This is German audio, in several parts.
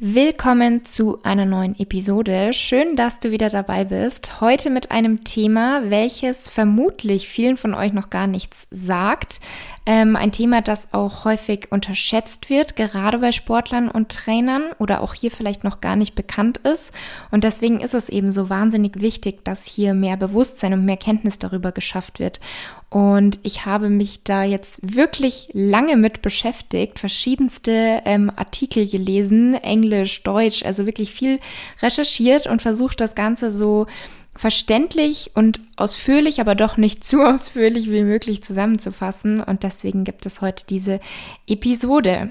Willkommen zu einer neuen Episode. Schön, dass du wieder dabei bist. Heute mit einem Thema, welches vermutlich vielen von euch noch gar nichts sagt. Ähm, ein Thema, das auch häufig unterschätzt wird, gerade bei Sportlern und Trainern oder auch hier vielleicht noch gar nicht bekannt ist. Und deswegen ist es eben so wahnsinnig wichtig, dass hier mehr Bewusstsein und mehr Kenntnis darüber geschafft wird. Und ich habe mich da jetzt wirklich lange mit beschäftigt, verschiedenste ähm, Artikel gelesen, Englisch, Deutsch, also wirklich viel recherchiert und versucht, das Ganze so verständlich und ausführlich, aber doch nicht zu ausführlich wie möglich zusammenzufassen. Und deswegen gibt es heute diese Episode.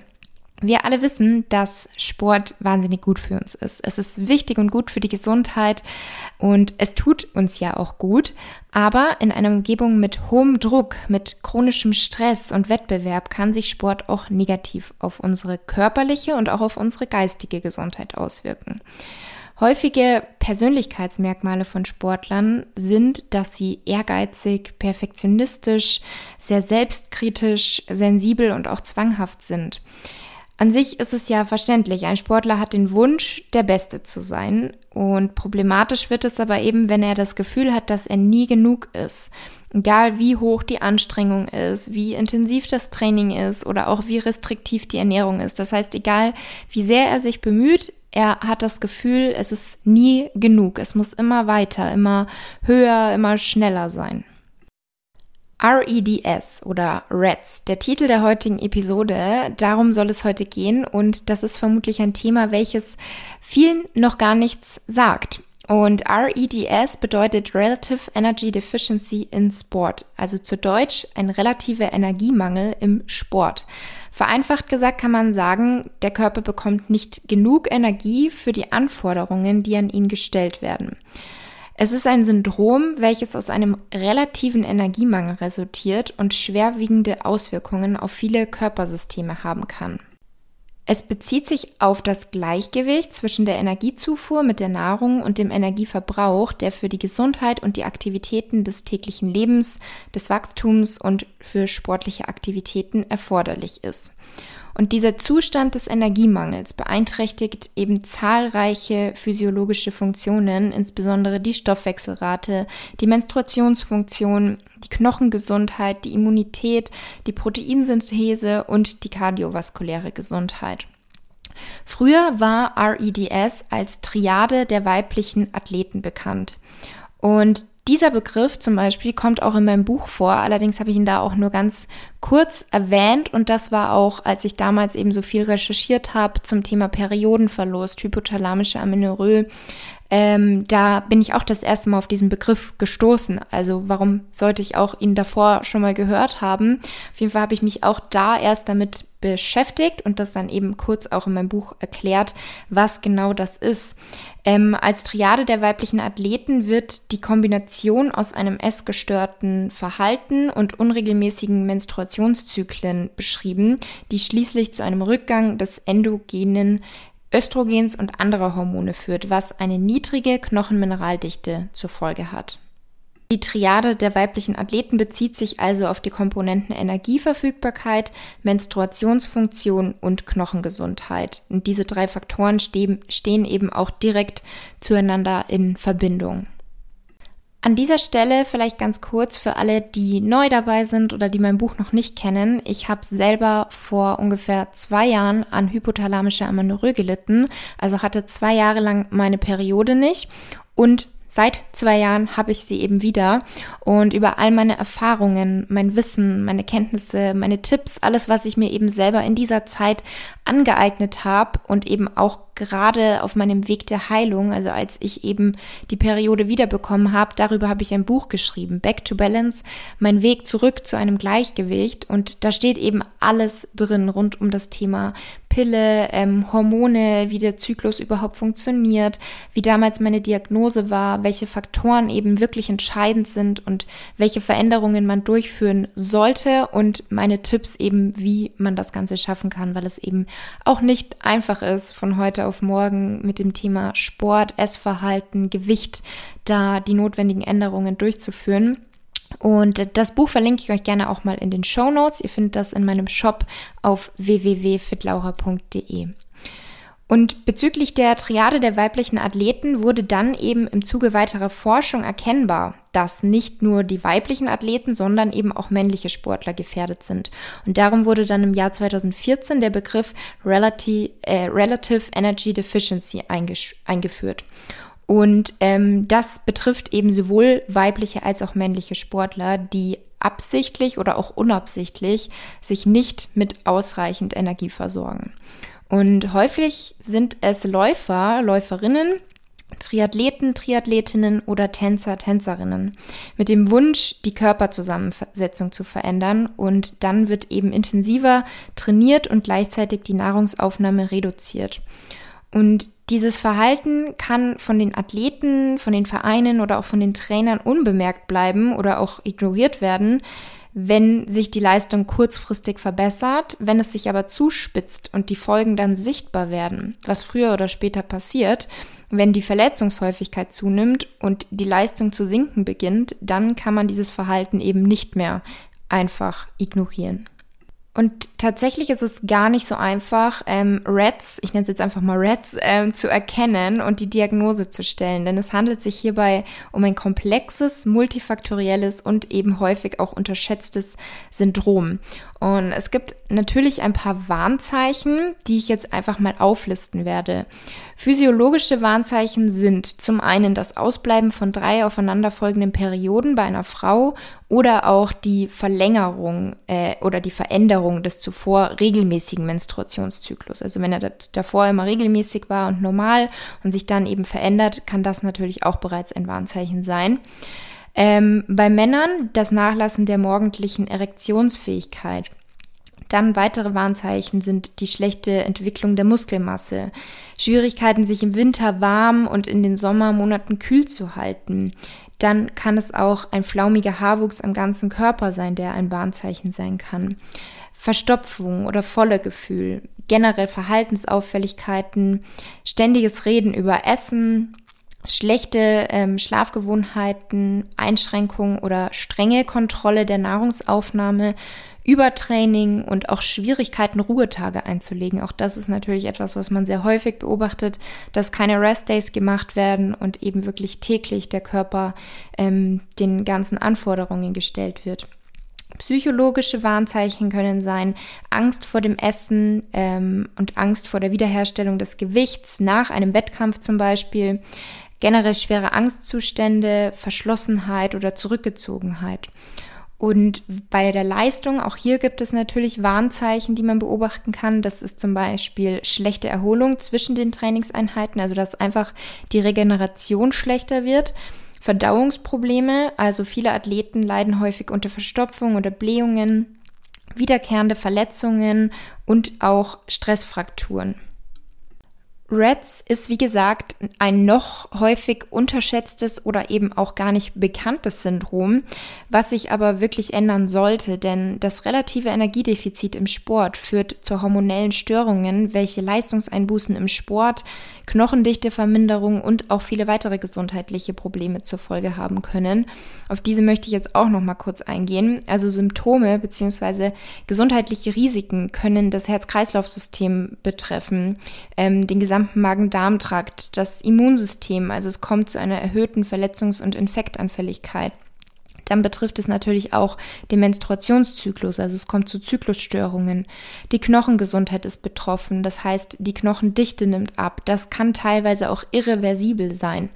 Wir alle wissen, dass Sport wahnsinnig gut für uns ist. Es ist wichtig und gut für die Gesundheit und es tut uns ja auch gut. Aber in einer Umgebung mit hohem Druck, mit chronischem Stress und Wettbewerb kann sich Sport auch negativ auf unsere körperliche und auch auf unsere geistige Gesundheit auswirken. Häufige Persönlichkeitsmerkmale von Sportlern sind, dass sie ehrgeizig, perfektionistisch, sehr selbstkritisch, sensibel und auch zwanghaft sind. An sich ist es ja verständlich, ein Sportler hat den Wunsch, der Beste zu sein. Und problematisch wird es aber eben, wenn er das Gefühl hat, dass er nie genug ist. Egal wie hoch die Anstrengung ist, wie intensiv das Training ist oder auch wie restriktiv die Ernährung ist. Das heißt, egal wie sehr er sich bemüht, er hat das Gefühl, es ist nie genug. Es muss immer weiter, immer höher, immer schneller sein. REDS oder REDS, der Titel der heutigen Episode. Darum soll es heute gehen und das ist vermutlich ein Thema, welches vielen noch gar nichts sagt. Und REDS bedeutet Relative Energy Deficiency in Sport, also zu Deutsch ein relativer Energiemangel im Sport. Vereinfacht gesagt kann man sagen, der Körper bekommt nicht genug Energie für die Anforderungen, die an ihn gestellt werden. Es ist ein Syndrom, welches aus einem relativen Energiemangel resultiert und schwerwiegende Auswirkungen auf viele Körpersysteme haben kann. Es bezieht sich auf das Gleichgewicht zwischen der Energiezufuhr mit der Nahrung und dem Energieverbrauch, der für die Gesundheit und die Aktivitäten des täglichen Lebens, des Wachstums und für sportliche Aktivitäten erforderlich ist. Und dieser Zustand des Energiemangels beeinträchtigt eben zahlreiche physiologische Funktionen, insbesondere die Stoffwechselrate, die Menstruationsfunktion, die Knochengesundheit, die Immunität, die Proteinsynthese und die kardiovaskuläre Gesundheit. Früher war REDS als Triade der weiblichen Athleten bekannt. Und dieser Begriff zum Beispiel kommt auch in meinem Buch vor, allerdings habe ich ihn da auch nur ganz kurz erwähnt und das war auch, als ich damals eben so viel recherchiert habe zum Thema Periodenverlust, hypothalamische Amenorrhoe, ähm, da bin ich auch das erste Mal auf diesen Begriff gestoßen. Also warum sollte ich auch ihn davor schon mal gehört haben? Auf jeden Fall habe ich mich auch da erst damit beschäftigt und das dann eben kurz auch in meinem Buch erklärt, was genau das ist. Ähm, als Triade der weiblichen Athleten wird die Kombination aus einem essgestörten Verhalten und unregelmäßigen Menstruationszyklen beschrieben, die schließlich zu einem Rückgang des endogenen Östrogens und anderer Hormone führt, was eine niedrige Knochenmineraldichte zur Folge hat. Die Triade der weiblichen Athleten bezieht sich also auf die Komponenten Energieverfügbarkeit, Menstruationsfunktion und Knochengesundheit. Und diese drei Faktoren stehen, stehen eben auch direkt zueinander in Verbindung. An dieser Stelle vielleicht ganz kurz für alle, die neu dabei sind oder die mein Buch noch nicht kennen. Ich habe selber vor ungefähr zwei Jahren an hypothalamischer Amenorrhoe gelitten, also hatte zwei Jahre lang meine Periode nicht und Seit zwei Jahren habe ich sie eben wieder und über all meine Erfahrungen, mein Wissen, meine Kenntnisse, meine Tipps, alles, was ich mir eben selber in dieser Zeit angeeignet habe und eben auch gerade auf meinem Weg der Heilung, also als ich eben die Periode wiederbekommen habe, darüber habe ich ein Buch geschrieben, Back to Balance, mein Weg zurück zu einem Gleichgewicht. Und da steht eben alles drin rund um das Thema Pille, ähm, Hormone, wie der Zyklus überhaupt funktioniert, wie damals meine Diagnose war, welche Faktoren eben wirklich entscheidend sind und welche Veränderungen man durchführen sollte und meine Tipps eben, wie man das Ganze schaffen kann, weil es eben auch nicht einfach ist, von heute auf morgen mit dem Thema Sport, Essverhalten, Gewicht da die notwendigen Änderungen durchzuführen. Und das Buch verlinke ich euch gerne auch mal in den Show Notes. Ihr findet das in meinem Shop auf www.fitlaura.de. Und bezüglich der Triade der weiblichen Athleten wurde dann eben im Zuge weiterer Forschung erkennbar, dass nicht nur die weiblichen Athleten, sondern eben auch männliche Sportler gefährdet sind. Und darum wurde dann im Jahr 2014 der Begriff Relative, äh, Relative Energy Deficiency eingeführt. Und ähm, das betrifft eben sowohl weibliche als auch männliche Sportler, die absichtlich oder auch unabsichtlich sich nicht mit ausreichend Energie versorgen. Und häufig sind es Läufer, Läuferinnen, Triathleten, Triathletinnen oder Tänzer, Tänzerinnen mit dem Wunsch, die Körperzusammensetzung zu verändern und dann wird eben intensiver trainiert und gleichzeitig die Nahrungsaufnahme reduziert. Und dieses Verhalten kann von den Athleten, von den Vereinen oder auch von den Trainern unbemerkt bleiben oder auch ignoriert werden, wenn sich die Leistung kurzfristig verbessert, wenn es sich aber zuspitzt und die Folgen dann sichtbar werden, was früher oder später passiert, wenn die Verletzungshäufigkeit zunimmt und die Leistung zu sinken beginnt, dann kann man dieses Verhalten eben nicht mehr einfach ignorieren. Und tatsächlich ist es gar nicht so einfach, ähm, Reds, ich nenne es jetzt einfach mal Reds, ähm, zu erkennen und die Diagnose zu stellen. Denn es handelt sich hierbei um ein komplexes, multifaktorielles und eben häufig auch unterschätztes Syndrom. Und es gibt natürlich ein paar Warnzeichen, die ich jetzt einfach mal auflisten werde. Physiologische Warnzeichen sind zum einen das Ausbleiben von drei aufeinanderfolgenden Perioden bei einer Frau oder auch die Verlängerung äh, oder die Veränderung des zuvor regelmäßigen Menstruationszyklus. Also wenn er davor immer regelmäßig war und normal und sich dann eben verändert, kann das natürlich auch bereits ein Warnzeichen sein. Ähm, bei Männern das Nachlassen der morgendlichen Erektionsfähigkeit. Dann weitere Warnzeichen sind die schlechte Entwicklung der Muskelmasse, Schwierigkeiten, sich im Winter warm und in den Sommermonaten kühl zu halten. Dann kann es auch ein flaumiger Haarwuchs am ganzen Körper sein, der ein Warnzeichen sein kann. Verstopfung oder volle Gefühl, generell Verhaltensauffälligkeiten, ständiges Reden über Essen, schlechte ähm, Schlafgewohnheiten, Einschränkungen oder strenge Kontrolle der Nahrungsaufnahme, Übertraining und auch Schwierigkeiten, Ruhetage einzulegen. Auch das ist natürlich etwas, was man sehr häufig beobachtet, dass keine Restdays gemacht werden und eben wirklich täglich der Körper ähm, den ganzen Anforderungen gestellt wird. Psychologische Warnzeichen können sein Angst vor dem Essen ähm, und Angst vor der Wiederherstellung des Gewichts nach einem Wettkampf zum Beispiel, generell schwere Angstzustände, Verschlossenheit oder Zurückgezogenheit. Und bei der Leistung, auch hier gibt es natürlich Warnzeichen, die man beobachten kann. Das ist zum Beispiel schlechte Erholung zwischen den Trainingseinheiten, also dass einfach die Regeneration schlechter wird. Verdauungsprobleme, also viele Athleten leiden häufig unter Verstopfung oder Blähungen, wiederkehrende Verletzungen und auch Stressfrakturen. Reds ist, wie gesagt, ein noch häufig unterschätztes oder eben auch gar nicht bekanntes Syndrom, was sich aber wirklich ändern sollte, denn das relative Energiedefizit im Sport führt zu hormonellen Störungen, welche Leistungseinbußen im Sport, Knochendichteverminderung und auch viele weitere gesundheitliche Probleme zur Folge haben können. Auf diese möchte ich jetzt auch noch mal kurz eingehen. Also Symptome bzw. gesundheitliche Risiken können das Herz-Kreislauf-System betreffen, ähm, den gesamten gesamten Magen-Darm-Trakt, das Immunsystem, also es kommt zu einer erhöhten Verletzungs- und Infektanfälligkeit. Dann betrifft es natürlich auch den Menstruationszyklus, also es kommt zu Zyklusstörungen. Die Knochengesundheit ist betroffen, das heißt, die Knochendichte nimmt ab. Das kann teilweise auch irreversibel sein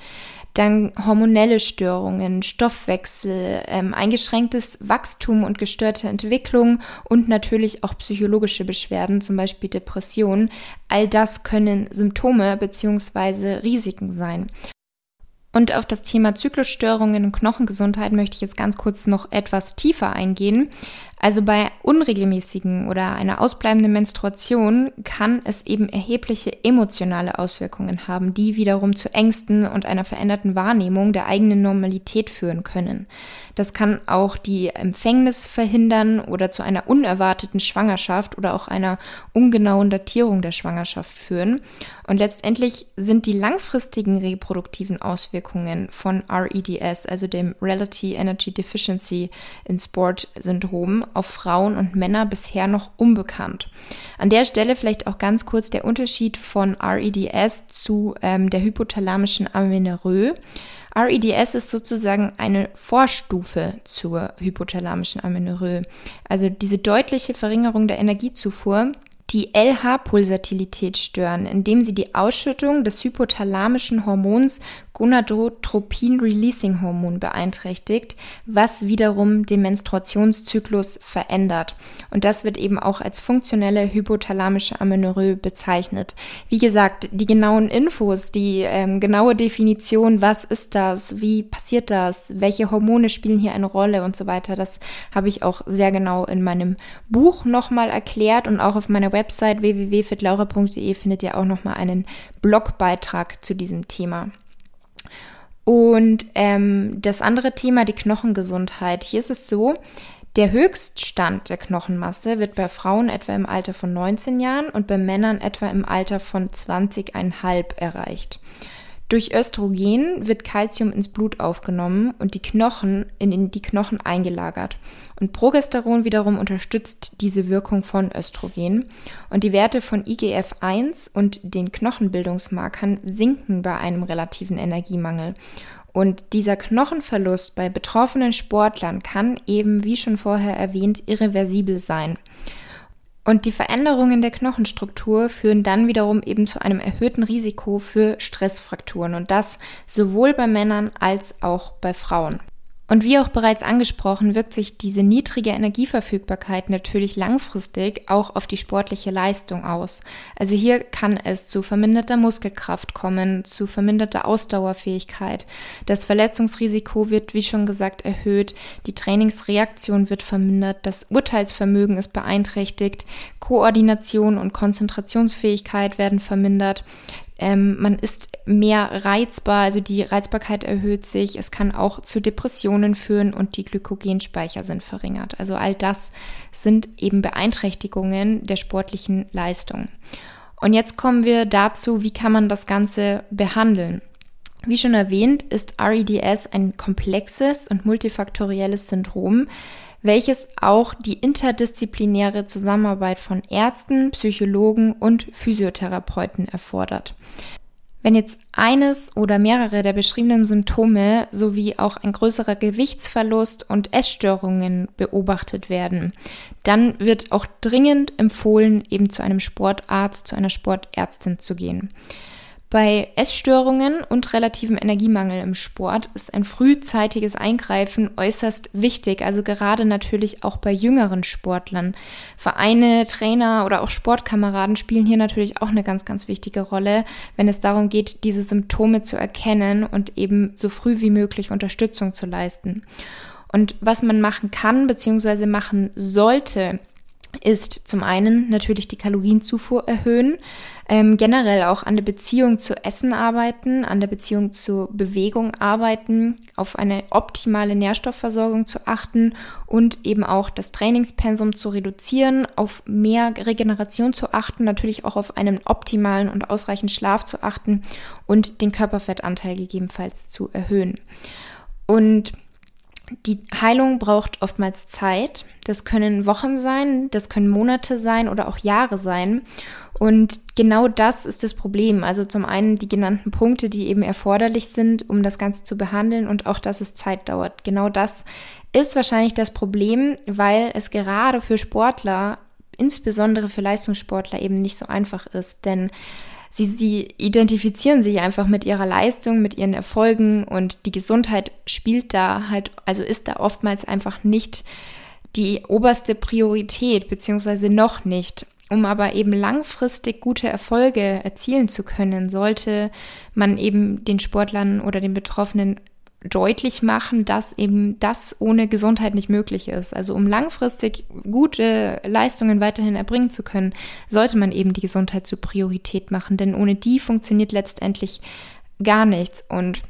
dann hormonelle Störungen, Stoffwechsel, ähm, eingeschränktes Wachstum und gestörte Entwicklung und natürlich auch psychologische Beschwerden, zum Beispiel Depressionen. All das können Symptome bzw. Risiken sein. Und auf das Thema Zyklusstörungen und Knochengesundheit möchte ich jetzt ganz kurz noch etwas tiefer eingehen. Also bei unregelmäßigen oder einer ausbleibenden Menstruation kann es eben erhebliche emotionale Auswirkungen haben, die wiederum zu Ängsten und einer veränderten Wahrnehmung der eigenen Normalität führen können. Das kann auch die Empfängnis verhindern oder zu einer unerwarteten Schwangerschaft oder auch einer ungenauen Datierung der Schwangerschaft führen. Und letztendlich sind die langfristigen reproduktiven Auswirkungen von REDS, also dem Relative Energy Deficiency in Sport Syndrom, auf Frauen und Männer bisher noch unbekannt. An der Stelle vielleicht auch ganz kurz der Unterschied von REDS zu ähm, der hypothalamischen Amenorrhoe. REDS ist sozusagen eine Vorstufe zur hypothalamischen Amenorrhoe. Also diese deutliche Verringerung der Energiezufuhr die LH-Pulsatilität stören, indem sie die Ausschüttung des hypothalamischen Hormons Gonadotropin-Releasing-Hormon beeinträchtigt, was wiederum den Menstruationszyklus verändert. Und das wird eben auch als funktionelle hypothalamische Amenorrhoe bezeichnet. Wie gesagt, die genauen Infos, die ähm, genaue Definition, was ist das, wie passiert das, welche Hormone spielen hier eine Rolle und so weiter, das habe ich auch sehr genau in meinem Buch nochmal erklärt und auch auf meiner Website www.fitlaura.de findet ihr auch nochmal einen Blogbeitrag zu diesem Thema. Und ähm, das andere Thema, die Knochengesundheit. Hier ist es so, der Höchststand der Knochenmasse wird bei Frauen etwa im Alter von 19 Jahren und bei Männern etwa im Alter von 20,5 erreicht. Durch Östrogen wird Kalzium ins Blut aufgenommen und die Knochen in die Knochen eingelagert. Und Progesteron wiederum unterstützt diese Wirkung von Östrogen. Und die Werte von IGF-1 und den Knochenbildungsmarkern sinken bei einem relativen Energiemangel. Und dieser Knochenverlust bei betroffenen Sportlern kann eben, wie schon vorher erwähnt, irreversibel sein. Und die Veränderungen der Knochenstruktur führen dann wiederum eben zu einem erhöhten Risiko für Stressfrakturen und das sowohl bei Männern als auch bei Frauen. Und wie auch bereits angesprochen, wirkt sich diese niedrige Energieverfügbarkeit natürlich langfristig auch auf die sportliche Leistung aus. Also hier kann es zu verminderter Muskelkraft kommen, zu verminderter Ausdauerfähigkeit. Das Verletzungsrisiko wird, wie schon gesagt, erhöht, die Trainingsreaktion wird vermindert, das Urteilsvermögen ist beeinträchtigt, Koordination und Konzentrationsfähigkeit werden vermindert. Ähm, man ist mehr reizbar, also die Reizbarkeit erhöht sich. Es kann auch zu Depressionen führen und die Glykogenspeicher sind verringert. Also all das sind eben Beeinträchtigungen der sportlichen Leistung. Und jetzt kommen wir dazu, wie kann man das Ganze behandeln? Wie schon erwähnt, ist REDS ein komplexes und multifaktorielles Syndrom, welches auch die interdisziplinäre Zusammenarbeit von Ärzten, Psychologen und Physiotherapeuten erfordert. Wenn jetzt eines oder mehrere der beschriebenen Symptome sowie auch ein größerer Gewichtsverlust und Essstörungen beobachtet werden, dann wird auch dringend empfohlen, eben zu einem Sportarzt, zu einer Sportärztin zu gehen. Bei Essstörungen und relativem Energiemangel im Sport ist ein frühzeitiges Eingreifen äußerst wichtig, also gerade natürlich auch bei jüngeren Sportlern. Vereine, Trainer oder auch Sportkameraden spielen hier natürlich auch eine ganz, ganz wichtige Rolle, wenn es darum geht, diese Symptome zu erkennen und eben so früh wie möglich Unterstützung zu leisten. Und was man machen kann bzw. machen sollte, ist zum einen natürlich die Kalorienzufuhr erhöhen, ähm, generell auch an der Beziehung zu Essen arbeiten, an der Beziehung zur Bewegung arbeiten, auf eine optimale Nährstoffversorgung zu achten und eben auch das Trainingspensum zu reduzieren, auf mehr Regeneration zu achten, natürlich auch auf einen optimalen und ausreichend Schlaf zu achten und den Körperfettanteil gegebenenfalls zu erhöhen. Und die Heilung braucht oftmals Zeit. Das können Wochen sein, das können Monate sein oder auch Jahre sein. Und genau das ist das Problem. Also zum einen die genannten Punkte, die eben erforderlich sind, um das Ganze zu behandeln und auch, dass es Zeit dauert. Genau das ist wahrscheinlich das Problem, weil es gerade für Sportler, insbesondere für Leistungssportler eben nicht so einfach ist. Denn sie, sie identifizieren sich einfach mit ihrer Leistung, mit ihren Erfolgen und die Gesundheit spielt da halt, also ist da oftmals einfach nicht die oberste Priorität, beziehungsweise noch nicht. Um aber eben langfristig gute Erfolge erzielen zu können, sollte man eben den Sportlern oder den Betroffenen deutlich machen, dass eben das ohne Gesundheit nicht möglich ist. Also um langfristig gute Leistungen weiterhin erbringen zu können, sollte man eben die Gesundheit zur Priorität machen, denn ohne die funktioniert letztendlich gar nichts. Und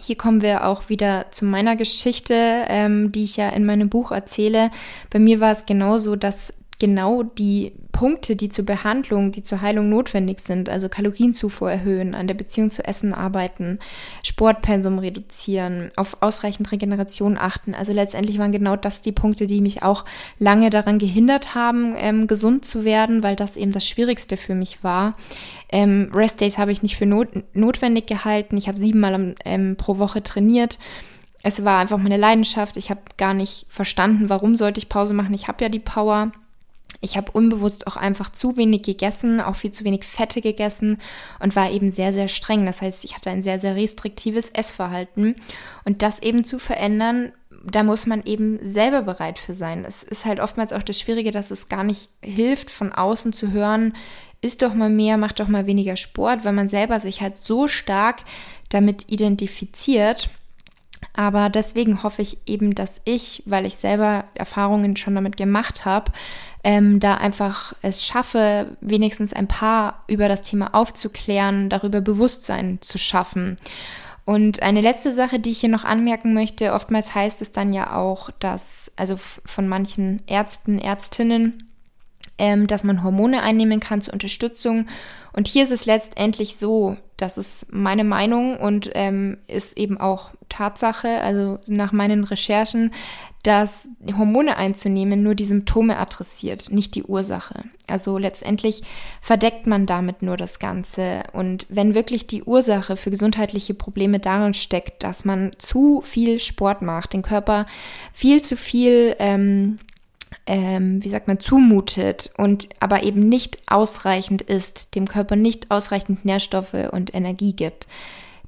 hier kommen wir auch wieder zu meiner Geschichte, ähm, die ich ja in meinem Buch erzähle. Bei mir war es genauso, dass genau die Punkte, die zur Behandlung, die zur Heilung notwendig sind, also Kalorienzufuhr erhöhen, an der Beziehung zu Essen arbeiten, Sportpensum reduzieren, auf ausreichend Regeneration achten. Also letztendlich waren genau das die Punkte, die mich auch lange daran gehindert haben, ähm, gesund zu werden, weil das eben das Schwierigste für mich war. Ähm, Rest Days habe ich nicht für not notwendig gehalten. Ich habe siebenmal ähm, pro Woche trainiert es war einfach meine Leidenschaft. Ich habe gar nicht verstanden, warum sollte ich Pause machen. Ich habe ja die Power. Ich habe unbewusst auch einfach zu wenig gegessen, auch viel zu wenig Fette gegessen und war eben sehr, sehr streng. Das heißt, ich hatte ein sehr, sehr restriktives Essverhalten. Und das eben zu verändern, da muss man eben selber bereit für sein. Es ist halt oftmals auch das Schwierige, dass es gar nicht hilft, von außen zu hören, isst doch mal mehr, mach doch mal weniger Sport, weil man selber sich halt so stark damit identifiziert aber deswegen hoffe ich eben, dass ich, weil ich selber Erfahrungen schon damit gemacht habe, ähm, da einfach es schaffe, wenigstens ein paar über das Thema aufzuklären, darüber Bewusstsein zu schaffen. Und eine letzte Sache, die ich hier noch anmerken möchte, oftmals heißt es dann ja auch, dass, also von manchen Ärzten, Ärztinnen, ähm, dass man Hormone einnehmen kann zur Unterstützung. Und hier ist es letztendlich so, das ist meine Meinung und ähm, ist eben auch Tatsache, also nach meinen Recherchen, dass Hormone einzunehmen nur die Symptome adressiert, nicht die Ursache. Also letztendlich verdeckt man damit nur das Ganze. Und wenn wirklich die Ursache für gesundheitliche Probleme darin steckt, dass man zu viel Sport macht, den Körper viel zu viel ähm, ähm, wie sagt man, zumutet und aber eben nicht ausreichend ist, dem Körper nicht ausreichend Nährstoffe und Energie gibt,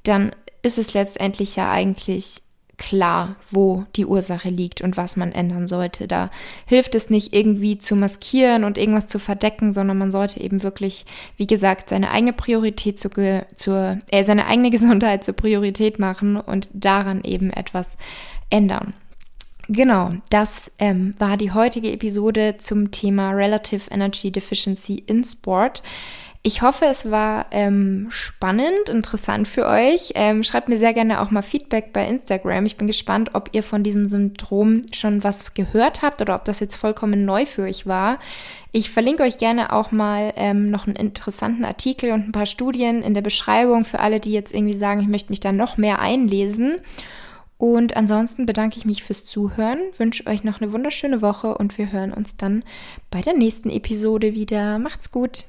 dann ist es letztendlich ja eigentlich klar, wo die Ursache liegt und was man ändern sollte. Da hilft es nicht irgendwie zu maskieren und irgendwas zu verdecken, sondern man sollte eben wirklich, wie gesagt, seine eigene Priorität zu, zur, äh, seine eigene Gesundheit zur Priorität machen und daran eben etwas ändern. Genau, das ähm, war die heutige Episode zum Thema Relative Energy Deficiency in Sport. Ich hoffe, es war ähm, spannend, interessant für euch. Ähm, schreibt mir sehr gerne auch mal Feedback bei Instagram. Ich bin gespannt, ob ihr von diesem Syndrom schon was gehört habt oder ob das jetzt vollkommen neu für euch war. Ich verlinke euch gerne auch mal ähm, noch einen interessanten Artikel und ein paar Studien in der Beschreibung für alle, die jetzt irgendwie sagen, ich möchte mich da noch mehr einlesen. Und ansonsten bedanke ich mich fürs Zuhören, wünsche euch noch eine wunderschöne Woche und wir hören uns dann bei der nächsten Episode wieder. Macht's gut!